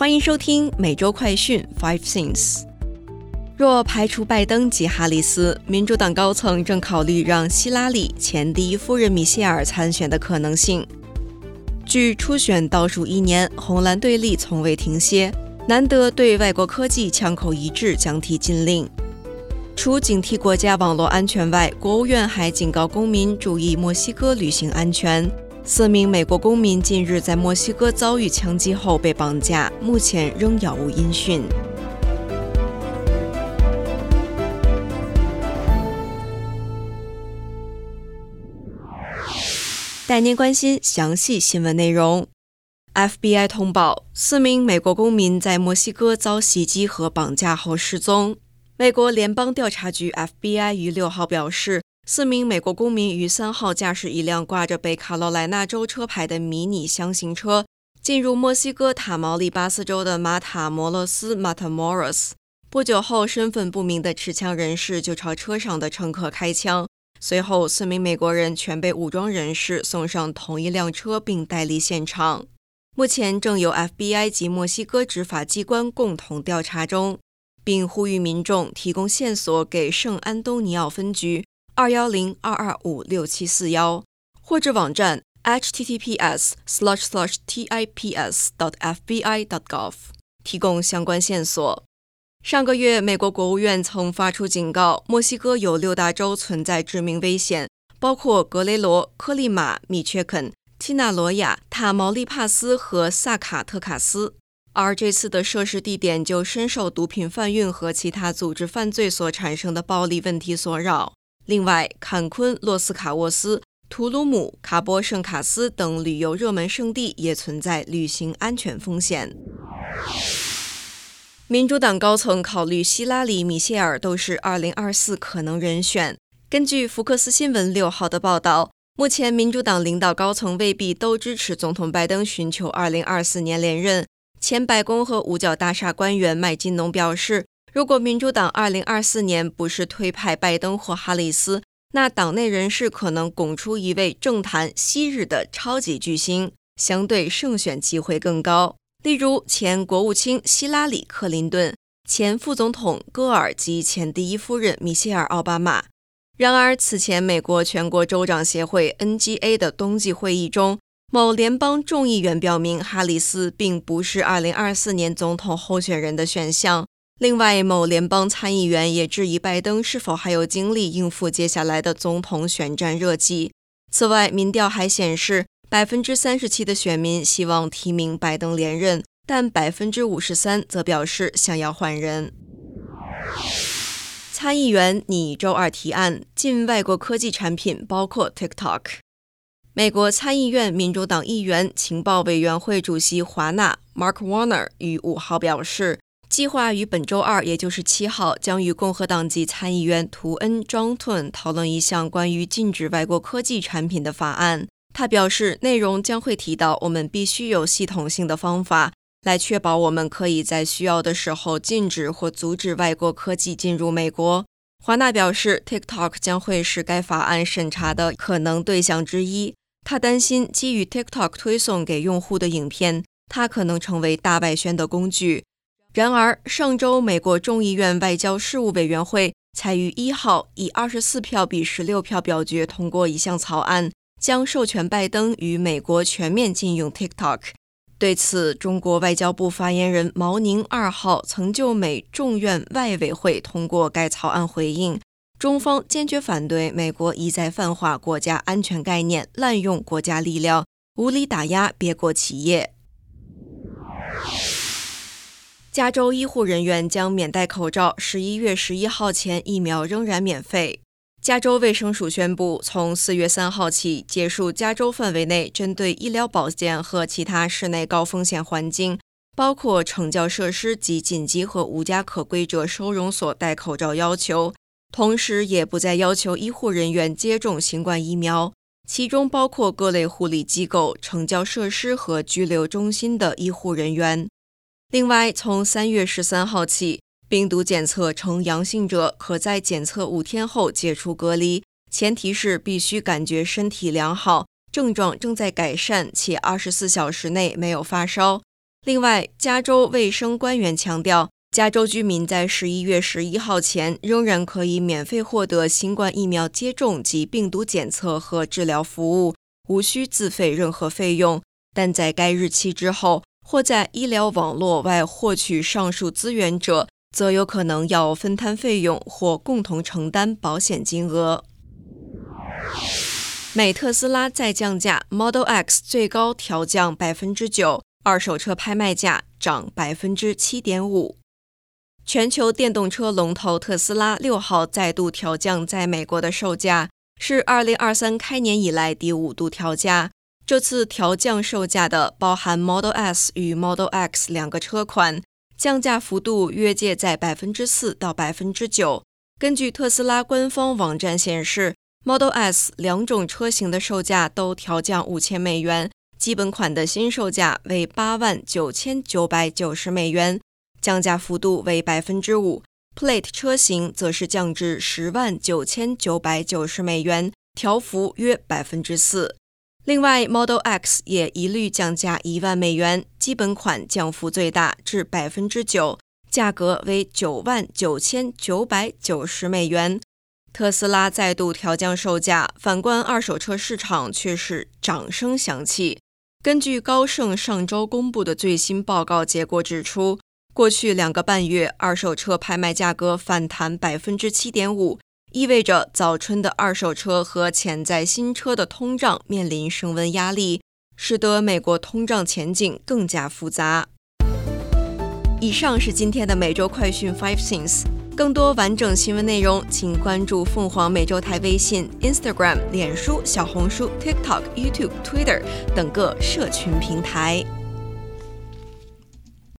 欢迎收听每周快讯 Five Things。若排除拜登及哈里斯，民主党高层正考虑让希拉里前第一夫人米歇尔参选的可能性。距初选倒数一年，红蓝对立从未停歇，难得对外国科技枪口一致，将提禁令。除警惕国家网络安全外，国务院还警告公民注意墨西哥旅行安全。四名美国公民近日在墨西哥遭遇枪击后被绑架，目前仍杳无音讯。带您关心详细新闻内容。FBI 通报，四名美国公民在墨西哥遭袭击和绑架后失踪。美国联邦调查局 FBI 于六号表示。四名美国公民于三号驾驶一辆挂着北卡罗来纳州车牌的迷你箱型车，进入墨西哥塔毛利巴斯州的马塔摩罗斯 （Matamoros）。不久后，身份不明的持枪人士就朝车上的乘客开枪。随后，四名美国人全被武装人士送上同一辆车，并带离现场。目前正由 FBI 及墨西哥执法机关共同调查中，并呼吁民众提供线索给圣安东尼奥分局。二幺零二二五六七四幺，或者网站 h t t p s slash slash t i p s dot f b i dot gov 提供相关线索。上个月，美国国务院曾发出警告，墨西哥有六大州存在致命危险，包括格雷罗、科利马、米切肯、基纳罗亚、塔毛利帕斯和萨卡特卡斯。而这次的涉事地点就深受毒品贩运和其他组织犯罪所产生的暴力问题所扰。另外，坎昆、洛斯卡沃斯、图鲁姆、卡波圣卡斯等旅游热门胜地也存在旅行安全风险。民主党高层考虑希拉里、米歇尔都是2024可能人选。根据福克斯新闻六号的报道，目前民主党领导高层未必都支持总统拜登寻求2024年连任。前白宫和五角大厦官员麦金农表示。如果民主党2024年不是推派拜登或哈里斯，那党内人士可能拱出一位政坛昔日的超级巨星，相对胜选机会更高。例如前国务卿希拉里·克林顿、前副总统戈尔及前第一夫人米歇尔·奥巴马。然而，此前美国全国州长协会 （NGA） 的冬季会议中，某联邦众议员表明，哈里斯并不是2024年总统候选人的选项。另外，某联邦参议员也质疑拜登是否还有精力应付接下来的总统选战热季。此外，民调还显示，百分之三十七的选民希望提名拜登连任，但百分之五十三则表示想要换人。参议员拟周二提案禁外国科技产品，包括 TikTok。美国参议院民主党议员情报委员会主席华纳 （Mark Warner） 于五号表示。计划于本周二，也就是七号，将与共和党籍参议员图恩·庄顿讨论一项关于禁止外国科技产品的法案。他表示，内容将会提到我们必须有系统性的方法来确保我们可以在需要的时候禁止或阻止外国科技进入美国。华纳表示，TikTok 将会是该法案审查的可能对象之一。他担心，基于 TikTok 推送给用户的影片，它可能成为大外宣的工具。然而，上周美国众议院外交事务委员会才于一号以二十四票比十六票表决通过一项草案，将授权拜登与美国全面禁用 TikTok。对此，中国外交部发言人毛宁二号曾就美众院外委会通过该草案回应，中方坚决反对美国一再泛化国家安全概念，滥用国家力量，无理打压别国企业。加州医护人员将免戴口罩，十一月十一号前疫苗仍然免费。加州卫生署宣布，从四月三号起结束加州范围内针对医疗保健和其他室内高风险环境，包括惩教设施及紧急和无家可归者收容所戴口罩要求，同时也不再要求医护人员接种新冠疫苗，其中包括各类护理机构、惩教设施和拘留中心的医护人员。另外，从三月十三号起，病毒检测呈阳性者可在检测五天后解除隔离，前提是必须感觉身体良好，症状正在改善且二十四小时内没有发烧。另外，加州卫生官员强调，加州居民在十一月十一号前仍然可以免费获得新冠疫苗接种及病毒检测和治疗服务，无需自费任何费用。但在该日期之后，或在医疗网络外获取上述资源者，则有可能要分摊费用或共同承担保险金额。美特斯拉再降价，Model X 最高调降百分之九，二手车拍卖价涨百分之七点五。全球电动车龙头特斯拉六号再度调降在美国的售价，是二零二三开年以来第五度调价。这次调降售价的包含 Model S 与 Model X 两个车款，降价幅度约介在百分之四到百分之九。根据特斯拉官方网站显示，Model S 两种车型的售价都调降五千美元，基本款的新售价为八万九千九百九十美元，降价幅度为百分之五。Plate 车型则是降至十万九千九百九十美元，调幅约百分之四。另外，Model X 也一律降价一万美元，基本款降幅最大，至百分之九，价格为九万九千九百九十美元。特斯拉再度调降售价，反观二手车市场却是掌声响起。根据高盛上周公布的最新报告结果指出，过去两个半月二手车拍卖价格反弹百分之七点五。意味着早春的二手车和潜在新车的通胀面临升温压力，使得美国通胀前景更加复杂。以上是今天的每周快讯 Five Things，更多完整新闻内容，请关注凤凰美洲台微信、Instagram、脸书、小红书、TikTok、YouTube、Twitter 等各社群平台。